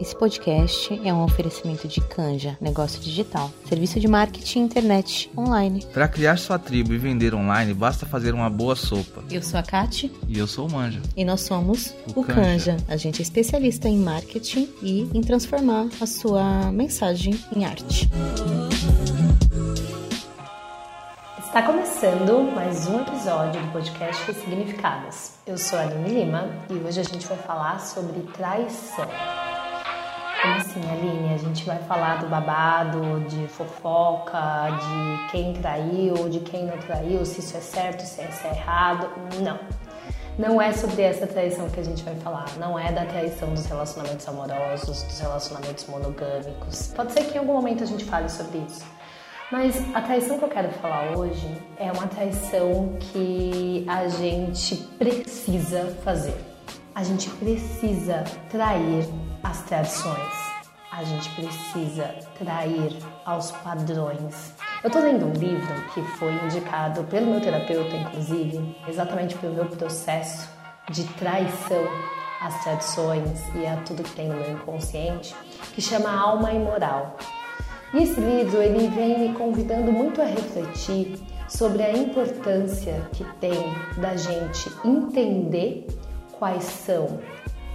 Esse podcast é um oferecimento de Canja, negócio digital, serviço de marketing internet online. Para criar sua tribo e vender online, basta fazer uma boa sopa. Eu sou a Kati. E eu sou o Manja. E nós somos o, o Canja. Canja. A gente é especialista em marketing e em transformar a sua mensagem em arte. Está começando mais um episódio do podcast Significadas. Eu sou a Aline Lima e hoje a gente vai falar sobre traição. Como assim, Aline? A gente vai falar do babado, de fofoca, de quem traiu, de quem não traiu, se isso é certo, se isso é errado. Não. Não é sobre essa traição que a gente vai falar. Não é da traição dos relacionamentos amorosos, dos relacionamentos monogâmicos. Pode ser que em algum momento a gente fale sobre isso. Mas a traição que eu quero falar hoje é uma traição que a gente precisa fazer. A gente precisa trair as tradições. A gente precisa trair aos padrões. Eu tô lendo um livro que foi indicado pelo meu terapeuta, inclusive, exatamente pelo meu processo de traição às tradições e a tudo que tem no meu inconsciente, que chama Alma Imoral. E esse livro ele vem me convidando muito a refletir sobre a importância que tem da gente entender quais são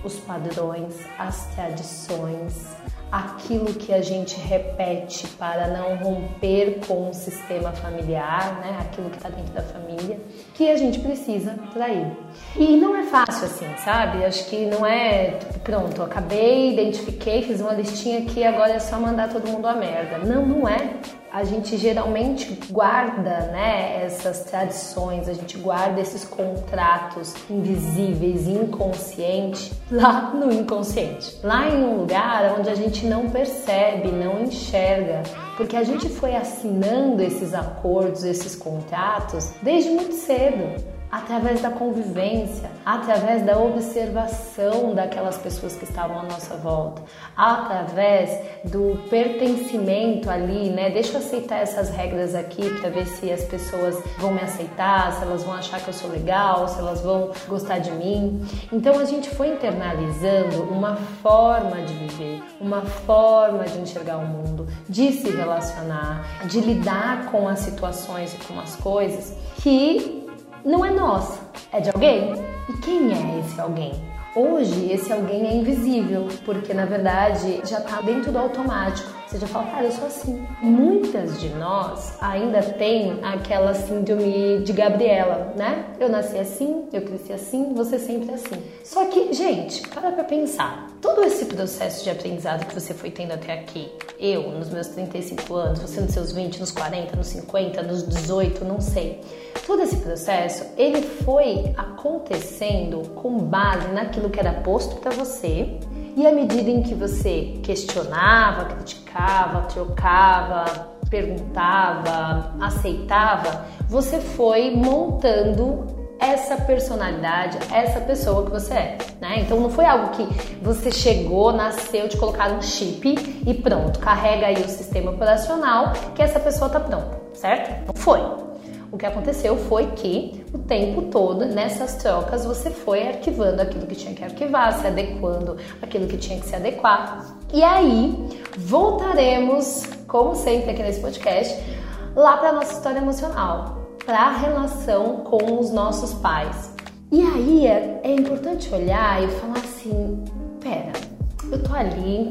os padrões, as tradições, aquilo que a gente repete para não romper com o sistema familiar, né? aquilo que está dentro da família, que a gente precisa trair. E não é fácil assim, sabe? Acho que não é, tipo, pronto, acabei, identifiquei, fiz uma listinha aqui, agora é só mandar todo mundo a merda. Não, não é a gente geralmente guarda né, essas tradições, a gente guarda esses contratos invisíveis, inconscientes, lá no inconsciente, lá em um lugar onde a gente não percebe, não enxerga, porque a gente foi assinando esses acordos, esses contratos desde muito cedo através da convivência, através da observação daquelas pessoas que estavam à nossa volta, através do pertencimento ali, né? Deixa eu aceitar essas regras aqui para ver se as pessoas vão me aceitar, se elas vão achar que eu sou legal, se elas vão gostar de mim. Então a gente foi internalizando uma forma de viver, uma forma de enxergar o mundo, de se relacionar, de lidar com as situações e com as coisas que não é nossa, é de alguém. E quem é esse alguém? Hoje, esse alguém é invisível, porque na verdade já está dentro do automático. Você já fala, cara, eu sou assim. Muitas de nós ainda tem aquela síndrome de Gabriela, né? Eu nasci assim, eu cresci assim, você sempre é assim. Só que, gente, para pra pensar. Todo esse processo de aprendizado que você foi tendo até aqui, eu nos meus 35 anos, você nos seus 20, nos 40, nos 50, nos 18, não sei todo esse processo ele foi acontecendo com base naquilo que era posto para você e à medida em que você questionava, criticava, trocava, perguntava, aceitava, você foi montando essa personalidade, essa pessoa que você é, né? Então não foi algo que você chegou, nasceu, te colocaram um chip e pronto, carrega aí o sistema operacional que essa pessoa tá pronta, certo? Não foi. O que aconteceu foi que o tempo todo nessas trocas você foi arquivando aquilo que tinha que arquivar, se adequando aquilo que tinha que se adequar. E aí voltaremos, como sempre aqui nesse podcast, lá para nossa história emocional, para a relação com os nossos pais. E aí é, é importante olhar e falar assim: pera, eu tô ali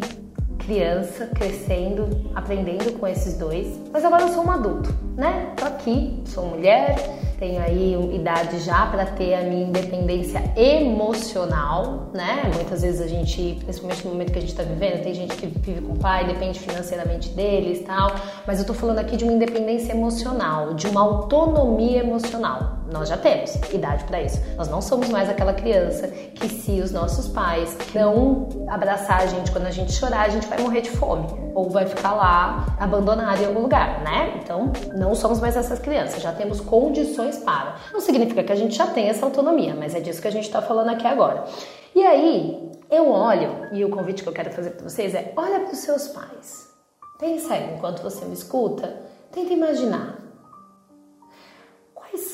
criança, crescendo, aprendendo com esses dois. Mas agora eu sou um adulto, né? Tô aqui, sou mulher, tenho aí idade já para ter a minha independência emocional, né? Muitas vezes a gente, principalmente no momento que a gente está vivendo, tem gente que vive com o pai, depende financeiramente deles tal, mas eu tô falando aqui de uma independência emocional, de uma autonomia emocional. Nós já temos idade para isso. Nós não somos mais aquela criança que se os nossos pais não abraçar a gente quando a gente chorar, a gente vai morrer de fome ou vai ficar lá abandonado em algum lugar, né? Então, não somos mais essas crianças, já temos condições para. Não significa que a gente já tem essa autonomia, mas é disso que a gente está falando aqui agora. E aí, eu olho, e o convite que eu quero fazer para vocês é: olha para os seus pais. Pensa aí, enquanto você me escuta, tenta imaginar.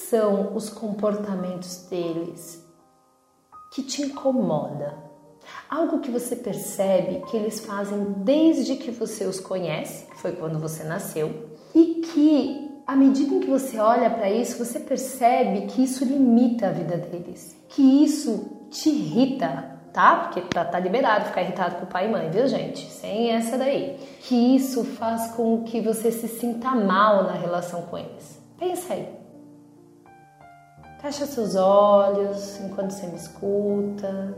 São os comportamentos deles que te incomoda? Algo que você percebe que eles fazem desde que você os conhece, que foi quando você nasceu, e que à medida em que você olha para isso, você percebe que isso limita a vida deles, que isso te irrita, tá? Porque tá, tá liberado ficar irritado com o pai e mãe, viu, gente? Sem essa daí. Que isso faz com que você se sinta mal na relação com eles. Pensa aí. Fecha seus olhos enquanto você me escuta.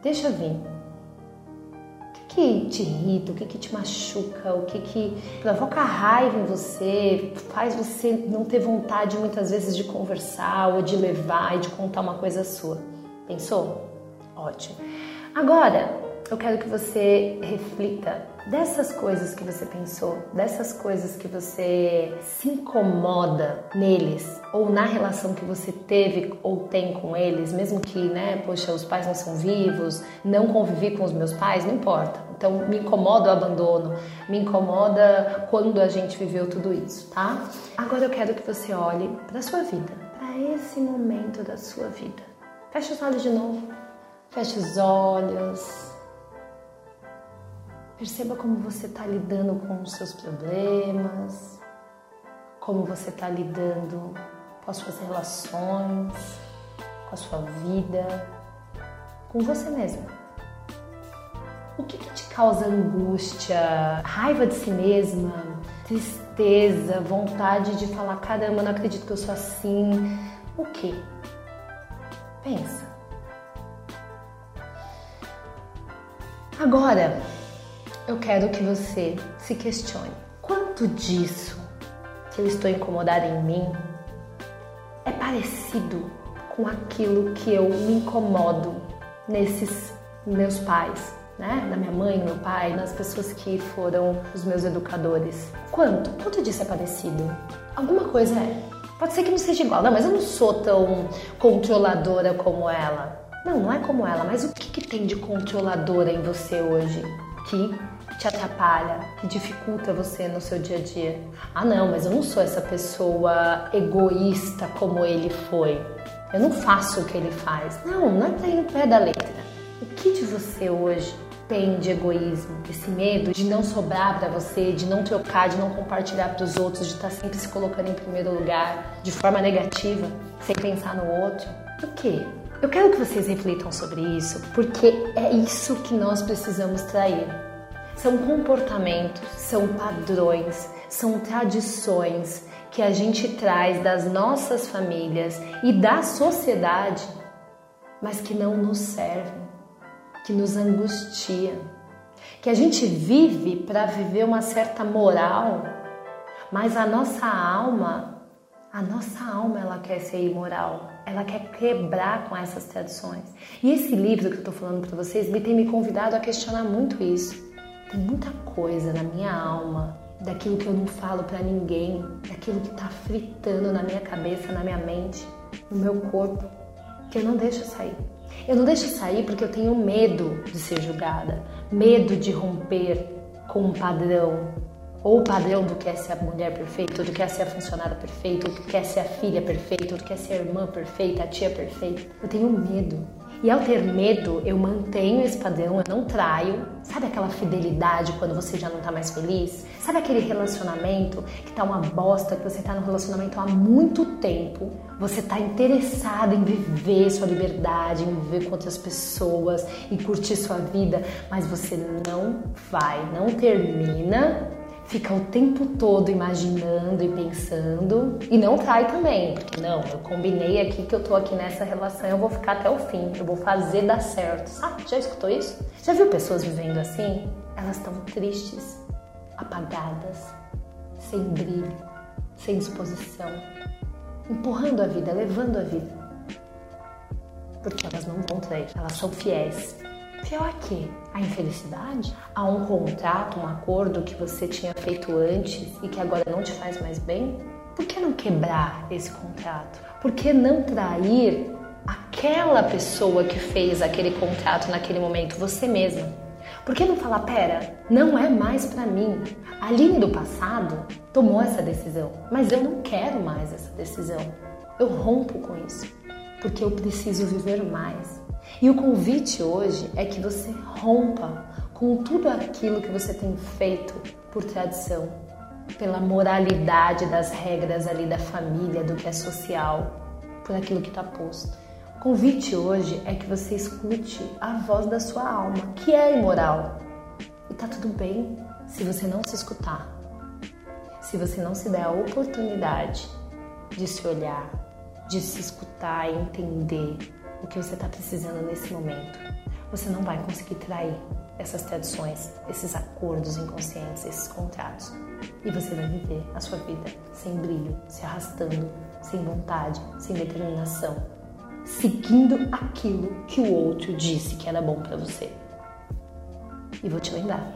Deixa vir. O que, que te irrita? O que, que te machuca? O que, que provoca raiva em você? Faz você não ter vontade muitas vezes de conversar ou de levar e de contar uma coisa sua? Pensou? Ótimo. Agora, eu quero que você reflita dessas coisas que você pensou, dessas coisas que você se incomoda neles ou na relação que você teve ou tem com eles, mesmo que, né, poxa, os pais não são vivos, não convivi com os meus pais, não importa. Então, me incomoda o abandono, me incomoda quando a gente viveu tudo isso, tá? Agora eu quero que você olhe para sua vida, para esse momento da sua vida. Feche os olhos de novo. Feche os olhos. Perceba como você está lidando com os seus problemas, como você está lidando com as suas relações, com a sua vida, com você mesmo. O que, que te causa angústia, raiva de si mesma, tristeza, vontade de falar: caramba, não acredito que eu sou assim? O que? Pensa. Agora, eu quero que você se questione: quanto disso que eu estou incomodada em mim é parecido com aquilo que eu me incomodo nesses meus pais, né? Na minha mãe, meu pai, nas pessoas que foram os meus educadores. Quanto? Quanto disso é parecido? Alguma coisa é. Pode ser que não seja igual, não, mas eu não sou tão controladora como ela. Não, não é como ela, mas o que, que tem de controladora em você hoje que te atrapalha, que dificulta você no seu dia a dia? Ah, não, mas eu não sou essa pessoa egoísta como ele foi. Eu não faço o que ele faz. Não, não é ir no pé da letra. O que de você hoje tem de egoísmo, esse medo de não sobrar para você, de não trocar, de não compartilhar para os outros, de estar tá sempre se colocando em primeiro lugar de forma negativa, sem pensar no outro? O que? Eu quero que vocês reflitam sobre isso, porque é isso que nós precisamos trair. São comportamentos, são padrões, são tradições que a gente traz das nossas famílias e da sociedade, mas que não nos servem, que nos angustia, que a gente vive para viver uma certa moral, mas a nossa alma a nossa alma ela quer ser imoral, ela quer quebrar com essas tradições. E esse livro que eu estou falando para vocês, ele tem me convidado a questionar muito isso. Tem muita coisa na minha alma, daquilo que eu não falo para ninguém, daquilo que está fritando na minha cabeça, na minha mente, no meu corpo, que eu não deixo sair. Eu não deixo sair porque eu tenho medo de ser julgada, medo de romper com um padrão, ou o padrão do que é ser a mulher perfeita, ou do que é ser a funcionária perfeita, ou do que é ser a filha perfeita, ou do que é ser a irmã perfeita, a tia perfeita. Eu tenho medo. E ao ter medo, eu mantenho esse padrão, eu não traio. Sabe aquela fidelidade quando você já não tá mais feliz? Sabe aquele relacionamento que tá uma bosta, que você tá no relacionamento há muito tempo? Você tá interessado em viver sua liberdade, em viver com outras pessoas e curtir sua vida, mas você não vai, não termina fica o tempo todo imaginando e pensando e não trai também, não, eu combinei aqui que eu tô aqui nessa relação, eu vou ficar até o fim, eu vou fazer dar certo. Sabe? Já escutou isso? Já viu pessoas vivendo assim? Elas estão tristes, apagadas, sem brilho, sem disposição, empurrando a vida, levando a vida. Porque elas não vão trair, elas são fiéis. Fiel a quê? A infelicidade? A um contrato, um acordo que você tinha feito antes e que agora não te faz mais bem? Por que não quebrar esse contrato? Por que não trair aquela pessoa que fez aquele contrato naquele momento, você mesma? Por que não falar, pera, não é mais para mim? A do passado tomou essa decisão, mas eu não quero mais essa decisão. Eu rompo com isso. porque eu preciso viver mais. E o convite hoje é que você rompa com tudo aquilo que você tem feito por tradição, pela moralidade das regras ali da família, do que é social, por aquilo que está posto. O convite hoje é que você escute a voz da sua alma, que é imoral. E tá tudo bem se você não se escutar. Se você não se der a oportunidade de se olhar, de se escutar e entender o que você está precisando nesse momento, você não vai conseguir trair essas tradições, esses acordos inconscientes, esses contratos. E você vai viver a sua vida sem brilho, se arrastando, sem vontade, sem determinação, seguindo aquilo que o outro disse que era bom para você. E vou te lembrar,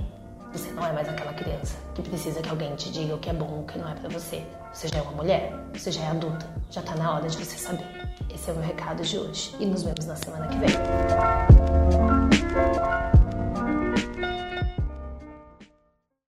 você não é mais aquela criança que precisa que alguém te diga o que é bom ou o que não é para você. Você já é uma mulher, você já é adulta, já tá na hora de você saber. Esse é o meu recado de hoje e nos vemos na semana que vem.